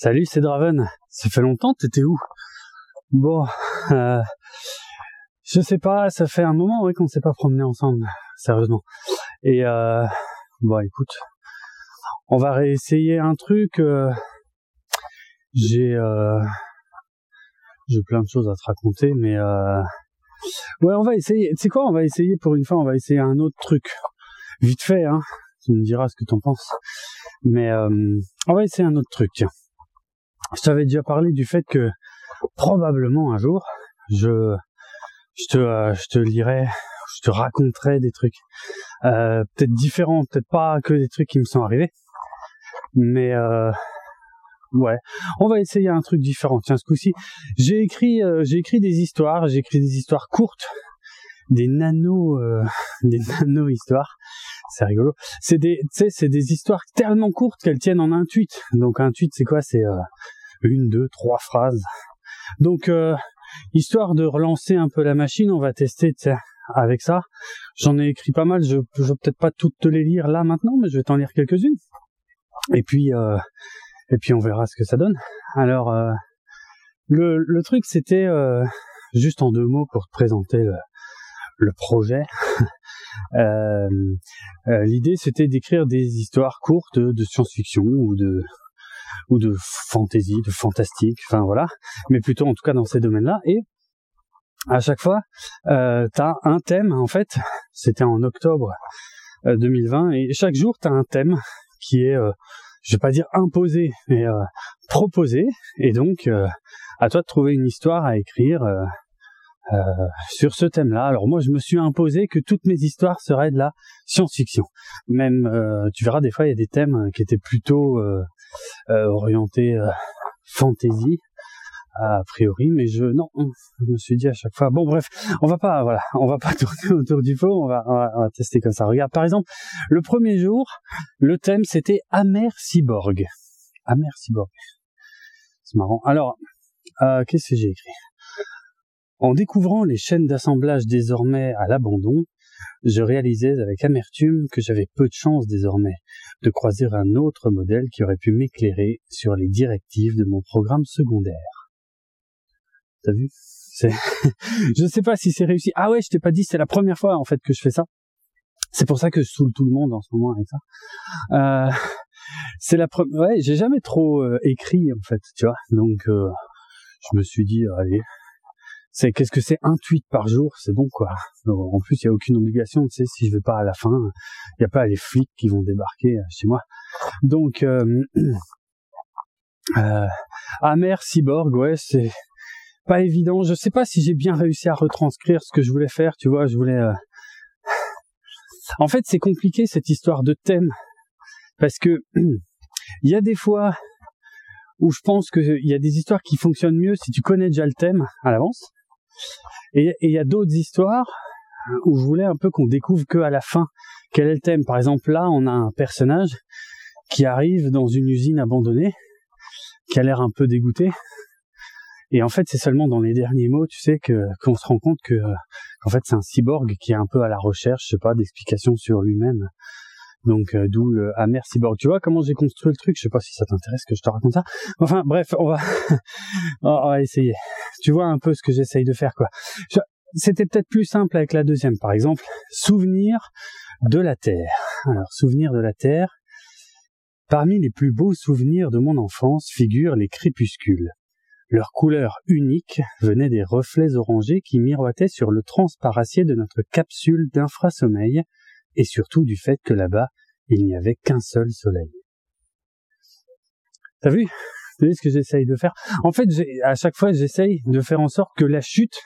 Salut, c'est Draven. Ça fait longtemps, t'étais où? Bon, euh, je sais pas, ça fait un moment ouais, qu'on ne s'est pas promené ensemble, sérieusement. Et euh, bon, écoute, on va réessayer un truc. Euh, j'ai euh, j'ai plein de choses à te raconter, mais euh, ouais, on va essayer. Tu sais quoi, on va essayer pour une fois, on va essayer un autre truc, vite fait, hein. Tu me diras ce que t'en penses. Mais euh, on va essayer un autre truc. Tiens, je t'avais déjà parlé du fait que probablement un jour, je je te euh, je te lirai, je te raconterai des trucs. Euh, peut-être différents, peut-être pas que des trucs qui me sont arrivés, mais euh, ouais, on va essayer un truc différent. Tiens, ce coup-ci, j'ai écrit écrit des histoires, j'ai écrit des histoires courtes, des nano des nano histoires. C'est rigolo. C'est des, c'est des histoires tellement courtes qu'elles tiennent en un tweet. Donc un tweet, c'est quoi? C'est une, deux, trois phrases. Donc euh, histoire de relancer un peu la machine, on va tester, avec ça. J'en ai écrit pas mal. Je, je vais peut-être pas toutes te les lire là maintenant, mais je vais t'en lire quelques-unes. Et puis, euh, et puis on verra ce que ça donne. Alors, le, le truc, c'était juste en deux mots pour te présenter le, le projet. euh, euh, L'idée, c'était d'écrire des histoires courtes de science-fiction ou de ou de fantasy, de fantastique, enfin voilà, mais plutôt en tout cas dans ces domaines-là. Et à chaque fois, euh, t'as un thème. En fait, c'était en octobre 2020, et chaque jour t'as un thème qui est, euh, je vais pas dire imposé, mais euh, proposé. Et donc, euh, à toi de trouver une histoire à écrire euh, sur ce thème-là. Alors moi, je me suis imposé que toutes mes histoires seraient de la science-fiction. Même, euh, tu verras, des fois, il y a des thèmes qui étaient plutôt euh, orientés fantasy a priori, mais je non, je me suis dit à chaque fois. Bon, bref, on va pas, voilà, on va pas tourner autour du pot. On va, on va, tester comme ça. Regarde, par exemple, le premier jour, le thème c'était Amer Cyborg. Amer Cyborg. C'est marrant. Alors, qu'est-ce que j'ai écrit? En découvrant les chaînes d'assemblage désormais à l'abandon, je réalisais avec amertume que j'avais peu de chance désormais de croiser un autre modèle qui aurait pu m'éclairer sur les directives de mon programme secondaire. T'as vu? Je sais pas si c'est réussi. Ah ouais, je t'ai pas dit, c'est la première fois en fait que je fais ça. C'est pour ça que je saoule tout le monde en ce moment avec ça. Euh, c'est la première. Ouais, j'ai jamais trop euh, écrit en fait, tu vois. Donc euh, je me suis dit, allez, qu'est-ce que c'est un tweet par jour, c'est bon quoi. En plus, il y a aucune obligation, tu sais, si je vais pas à la fin, il y a pas les flics qui vont débarquer euh, chez moi. Donc euh, euh, Amer Cyborg, ouais, c'est pas évident. Je sais pas si j'ai bien réussi à retranscrire ce que je voulais faire, tu vois, je voulais euh, En fait, c'est compliqué cette histoire de thème parce que il y a des fois où je pense qu'il y a des histoires qui fonctionnent mieux si tu connais déjà le thème à l'avance. Et il y a d'autres histoires où je voulais un peu qu'on découvre que à la fin quel est le thème. Par exemple, là, on a un personnage qui arrive dans une usine abandonnée, qui a l'air un peu dégoûté. Et en fait, c'est seulement dans les derniers mots, tu sais, que qu'on se rend compte que qu'en fait, c'est un cyborg qui est un peu à la recherche, je sais pas, d'explications sur lui-même. Donc euh, d'où le amer cyborg. Tu vois comment j'ai construit le truc? Je sais pas si ça t'intéresse que je te raconte ça. Enfin bref, on va on va essayer. Tu vois un peu ce que j'essaye de faire quoi. C'était peut-être plus simple avec la deuxième par exemple. Souvenir de la Terre. Alors souvenir de la Terre. Parmi les plus beaux souvenirs de mon enfance figurent les crépuscules. Leur couleur unique venait des reflets orangés qui miroitaient sur le transparacier de notre capsule d'infrasommeil et surtout du fait que là-bas, il n'y avait qu'un seul soleil. T'as vu? T'as vu ce que j'essaye de faire? En fait, à chaque fois, j'essaye de faire en sorte que la chute,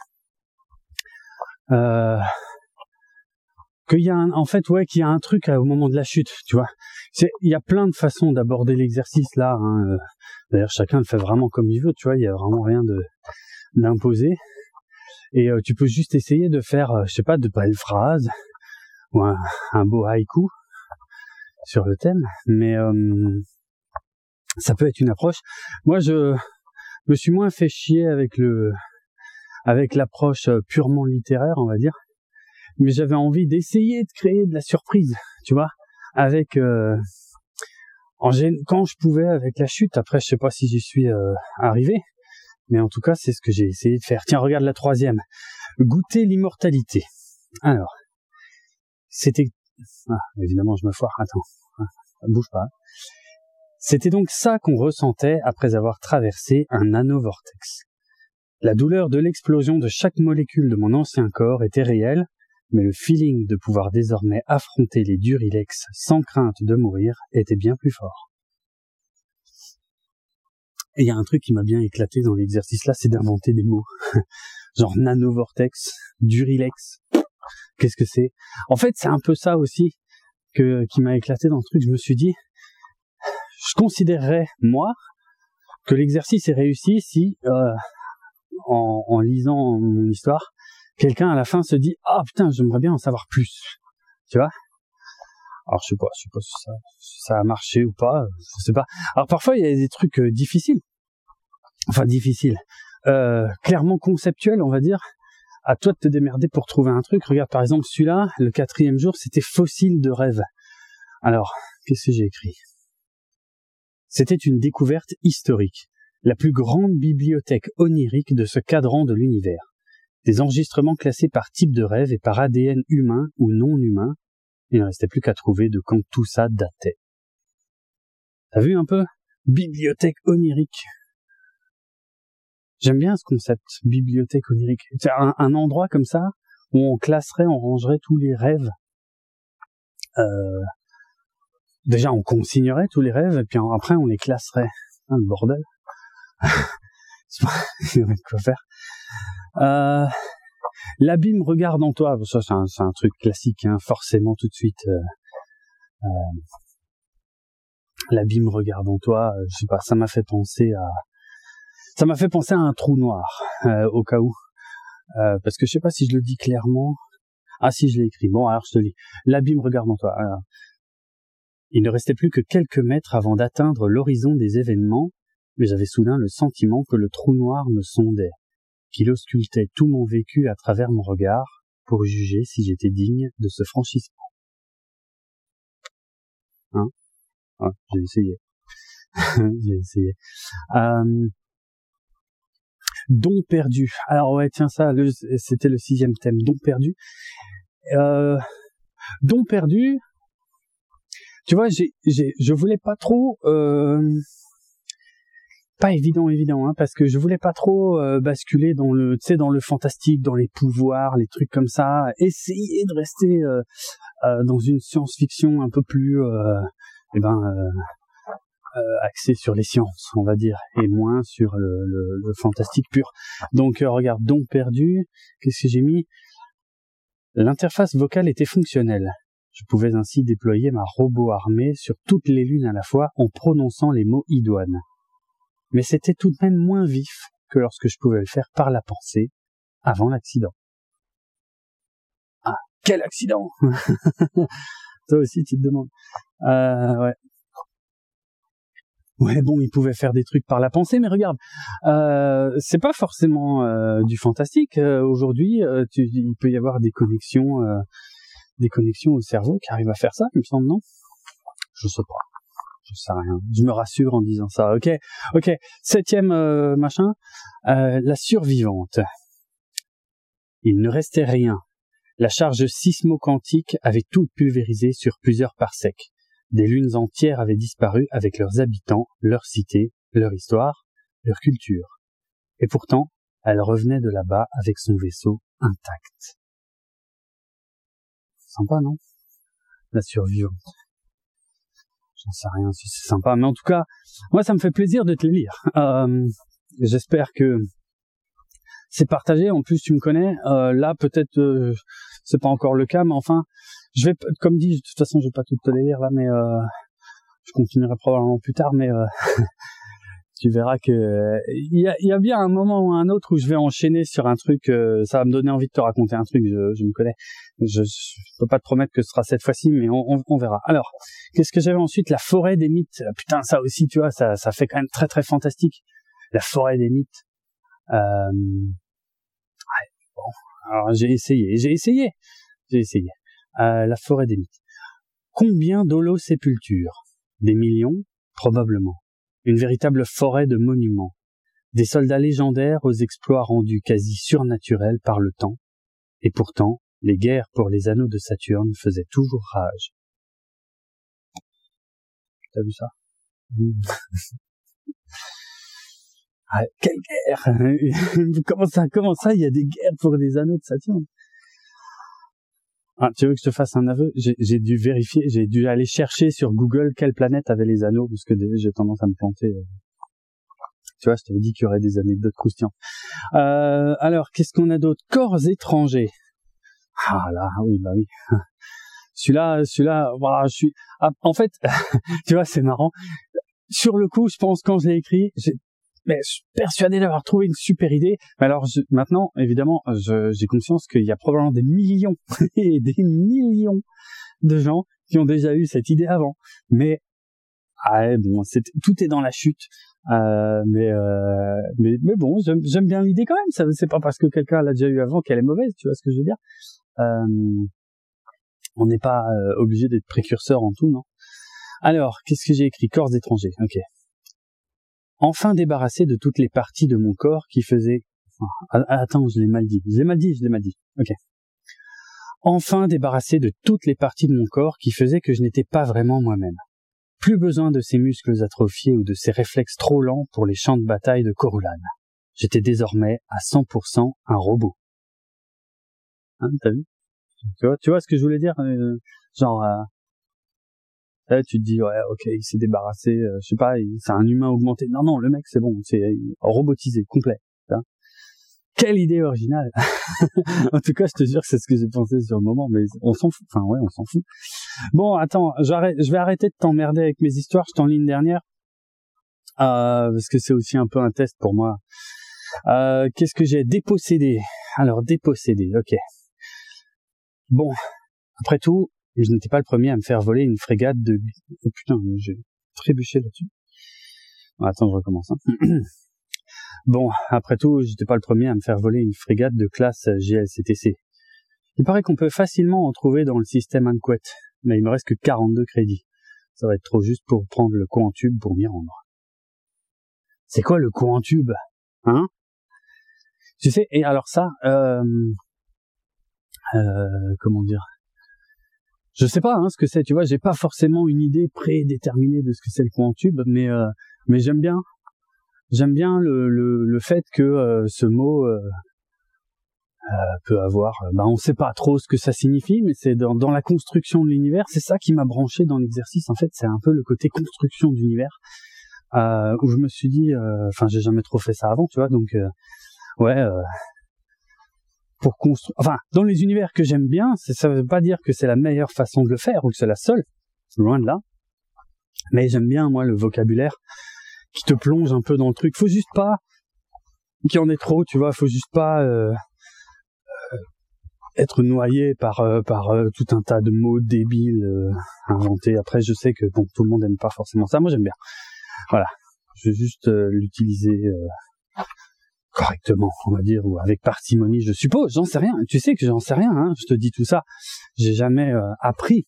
euh, qu'il y a un, en fait, ouais, qu'il y a un truc au moment de la chute, tu vois. il y a plein de façons d'aborder l'exercice là. Hein. Euh, d'ailleurs, chacun le fait vraiment comme il veut, tu vois. Il y a vraiment rien de d'imposer. Et euh, tu peux juste essayer de faire, euh, je sais pas, de belles phrases, ou un, beau haïku sur le thème, mais euh, ça peut être une approche. Moi, je me suis moins fait chier avec le avec l'approche euh, purement littéraire, on va dire, mais j'avais envie d'essayer de créer de la surprise, tu vois, avec euh, quand je pouvais avec la chute. Après, je sais pas si j'y suis euh, arrivé, mais en tout cas, c'est ce que j'ai essayé de faire. Tiens, regarde la troisième. Goûter l'immortalité. Alors, c'était... Ah, évidemment, je me foire. Attends, ah, bouge pas. C'était donc ça qu'on ressentait après avoir traversé un nanovortex. La douleur de l'explosion de chaque molécule de mon ancien corps était réelle, mais le feeling de pouvoir désormais affronter les durilex sans crainte de mourir était bien plus fort. Et il y a un truc qui m'a bien éclaté dans l'exercice là, c'est d'inventer des mots. Genre nanovortex, durilex. Qu'est-ce que c'est? En fait, c'est un peu ça aussi qui m'a éclaté dans le truc. Je me suis dit, je considérerais moi que l'exercice est réussi si euh, en, lisant mon histoire, quelqu'un à la fin se dit ah putain j'aimerais bien en savoir plus, tu vois? Alors je sais pas, je sais pas si ça, ça, a marché ou pas, je sais pas. Alors parfois il y a des trucs euh, difficiles, enfin difficiles, euh, clairement conceptuels on va dire. À toi de te démerder pour trouver un truc. Regarde par exemple celui-là, le quatrième jour, c'était fossile de rêve. Alors qu'est-ce que j'ai écrit? C'était une découverte historique la plus grande bibliothèque onirique de ce cadran de l'univers. Des enregistrements classés par type de rêve et par ADN humain ou non humain. Il ne restait plus qu'à trouver de quand tout ça datait. T'as vu un peu? Bibliothèque onirique. J'aime bien ce concept, bibliothèque onirique. C'est un, un, endroit comme ça où on classerait, on rangerait tous les rêves. Euh, déjà, on consignerait tous les rêves et puis après, on les classerait. Hein, le bordel. quoi faire. Euh, L'abîme regarde en toi, ça c'est un, un, truc classique, hein, forcément tout de suite. Euh, euh, L'abîme regarde en toi, je sais pas, ça m'a fait penser à, ça m'a fait penser à un trou noir euh, au cas où, euh, parce que je sais pas si je le dis clairement. Ah si, je l'ai écrit. Bon, alors je te lis. L'abîme regarde en toi. Alors, il ne restait plus que quelques mètres avant d'atteindre l'horizon des événements mais j'avais soudain le sentiment que le trou noir me sondait, qu'il auscultait tout mon vécu à travers mon regard pour juger si j'étais digne de ce franchissement. Hein? Ah, J'ai essayé. J'ai essayé. Euh... Don perdu. Alors ouais, tiens ça, c'était le sixième thème, don perdu. Euh... Don perdu. Tu vois, j'ai, j'ai, je voulais pas trop euh, pas évident évident hein, parce que je voulais pas trop euh, basculer dans le tu sais dans le fantastique dans les pouvoirs les trucs comme ça essayer de rester dans une science-fiction un peu plus eh ben axée sur les sciences on va dire et moins sur le, le, le fantastique pur donc regarde don perdu qu'est-ce que j'ai mis? L'interface vocale était fonctionnelle je pouvais ainsi déployer ma robot armée sur toutes les lunes à la fois en prononçant les mots idoines mais c'était tout de même moins vif que lorsque je pouvais le faire par la pensée avant l'accident. Ah, quel accident Toi aussi, tu te demandes. Euh, ouais. Ouais, bon, il pouvait faire des trucs par la pensée, mais regarde, euh, c'est pas forcément euh, du fantastique. Euh, aujourd'hui, il peut y avoir des connexions, au cerveau qui arrivent à faire ça, il me semble, non? Je sais pas je sais rien. Je me rassure en disant ça. Ok, ok. Septième machin, la survivante. Il ne restait rien. La charge sismo-quantique avait tout pulvérisé sur plusieurs parsecs. Des lunes entières avaient disparu avec leurs habitants, leurs cités, leur histoire, leur culture. Et pourtant, elle revenait de là-bas avec son vaisseau intact. Sympa, non? La survivante. J'en sais rien si c'est sympa, mais en tout cas, moi ça me fait plaisir de te les lire. Euh, J'espère que c'est partagé. En plus, tu me connais. Euh, là, peut-être euh, c'est pas encore le cas, mais enfin, je vais, comme dit, de toute façon, je vais pas tout te lire là, mais euh, je continuerai probablement plus tard. Mais euh, tu verras que il y a, y a, bien un moment ou un autre où je vais enchaîner sur un truc. Euh, ça va me donner envie de te raconter un truc. Je, je me connais. Je, je, peux pas te promettre que ce sera cette fois-ci, mais on, on, on, verra. Alors, qu'est-ce que j'avais ensuite? La forêt des mythes. Putain, ça aussi, tu vois, ça, ça fait quand même très très fantastique. La forêt des mythes. Euh... Ouais, bon, alors j'ai essayé, j'ai essayé, j'ai essayé. Euh, la forêt des mythes. Combien d'holosépultures? Des millions Probablement. Une véritable forêt de monuments. Des soldats légendaires aux exploits rendus quasi surnaturels par le temps. Et pourtant, les guerres pour les anneaux de Saturne faisaient toujours rage. T'as vu ça? Ah, Quelle guerre Comment ça Comment ça Il y a des guerres pour les anneaux de Saturne? Ah, tu veux que je te fasse un aveu? J'ai dû vérifier, j'ai dû aller chercher sur Google quelle planète avait les anneaux, parce que j'ai tendance à me planter. Euh. Tu vois, je t'avais dit qu'il y aurait des anecdotes croustillantes. Euh, alors, qu'est-ce qu'on a d'autre? Corps étrangers. Ah là, oui, bah oui. Celui-là, celui-là, voilà, je suis. Ah, en fait, tu vois, c'est marrant. Sur le coup, je pense quand je l'ai écrit, mais je suis persuadé d'avoir trouvé une super idée. Mais alors maintenant, évidemment, j'ai conscience qu'il y a probablement des millions et des millions de gens qui ont déjà eu cette idée avant. Mais ah, bon, tout est dans la chute. Euh, mais, euh, mais bon, j'aime bien l'idée quand même. Ça c'est pas parce que quelqu'un l'a déjà eu avant qu'elle est mauvaise. Tu vois ce que je veux dire euh, On n'est pas euh, obligé d'être précurseur en tout, non? Alors, qu'est-ce que j'ai écrit? Corps étrangers. Ok enfin débarrassé de toutes les parties de mon corps qui faisaient... Attends, je l'ai mal dit. Je l'ai mal dit, je l'ai mal dit. Ok. Enfin débarrassé de toutes les parties de mon corps qui faisaient que je n'étais pas vraiment moi-même. Plus besoin de ces muscles atrophiés ou de ces réflexes trop lents pour les champs de bataille de Corulane. J'étais désormais à 100% un robot. Hein, t'as vu? Tu vois, tu vois ce que je voulais dire? Euh, Genre, euh, tu te dis ouais ok il s'est débarrassé euh, je sais pas c'est un humain augmenté. Non non le mec c'est bon c'est robotisé complet quelle idée originale. En tout cas je te jure que c'est ce que j'ai pensé sur le moment mais on s'en fout enfin ouais on s'en fout. Bon attends je vais arrêter de t'emmerder avec mes histoires je t'en ligne dernière. Euh, parce que c'est aussi un peu un test pour moi. Euh, qu'est-ce que j'ai dépossédé? Alors dépossédé ok. Bon après tout je n'étais pas le premier à me faire voler une frégate de... Oh putain, j'ai trébuché là-dessus. attends, je recommence. Hein. bon, après tout, j'étais pas le premier à me faire voler une frégate de classe GLCTC. Il paraît qu'on peut facilement en trouver dans le système Anquet, mais il me reste que 42 crédits. Ça va être trop juste pour prendre le courant tube pour m'y rendre. C'est quoi le courant tube Hein? Tu sais, et alors ça, euh, euh, comment dire? Je sais pas hein, ce que c'est, tu vois, j'ai pas forcément une idée prédéterminée de ce que c'est le courant tube, mais euh, mais j'aime bien, j'aime bien le, le, le fait que euh, ce mot euh, peut avoir, bah on sait pas trop ce que ça signifie, mais c'est dans, dans la construction de l'univers, c'est ça qui m'a branché dans l'exercice. En fait, c'est un peu le côté construction d'univers où je me suis dit, enfin j'ai jamais trop fait ça avant, tu vois, donc ouais construire. Enfin, dans les univers que j'aime bien, ça veut pas dire que c'est la meilleure façon de le faire ou que c'est la seule, loin de là. Mais j'aime bien moi le vocabulaire qui te plonge un peu dans le truc. Faut juste pas qu'il y en ait trop, tu vois. Faut juste pas euh, euh, être noyé par euh, par tout un tas de mots débiles inventés. Après, je sais que bon, tout le monde aime pas forcément ça. Moi, j'aime bien. Voilà, je vais juste l'utiliser correctement, on va dire, ou avec parcimonie, je suppose, j'en sais rien. Tu sais que j'en sais rien, hein, je te dis tout ça. J'ai jamais euh, appris,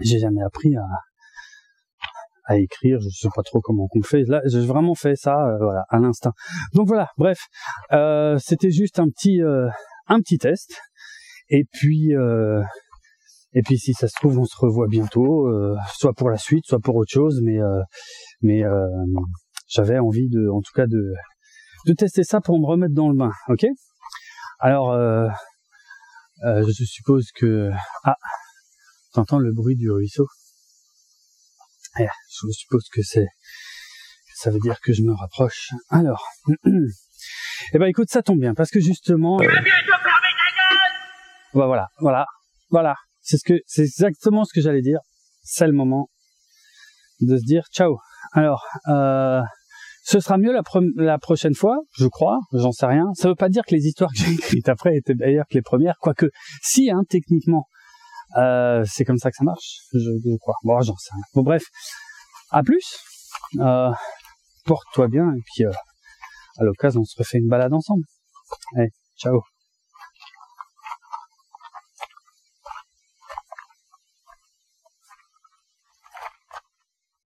j'ai jamais appris à, écrire, je sais pas trop comment on fait. Là, j'ai vraiment fait ça, euh, voilà, à l'instinct. Donc voilà, bref, euh, c'était juste un petit, un petit test. Et puis, et puis si ça se trouve, on se revoit bientôt, soit pour la suite, soit pour autre chose, mais, mais j'avais envie de, en tout cas, de de tester ça pour me remettre dans le bain, ok? Alors, euh, euh, je suppose que... Ah, t'entends le bruit du ruisseau? Eh, Je suppose que c'est... Ça veut dire que je me rapproche. Alors, eh ben écoute, ça tombe bien, parce que justement... Euh, bah, voilà, voilà, voilà. C'est ce que, c'est exactement ce que j'allais dire. C'est le moment de se dire ciao. Alors, ce sera mieux la, prochaine fois, je crois, j'en sais rien. Ça veut pas dire que les histoires que j'ai écrites après étaient meilleures que les premières, quoique si, hein, techniquement, euh, c'est comme ça que ça marche, je, crois. Bon, j'en sais rien. Bon, bref, à plus. Euh, porte-toi bien et puis euh, à l'occasion, on se refait une balade ensemble. Allez, ciao.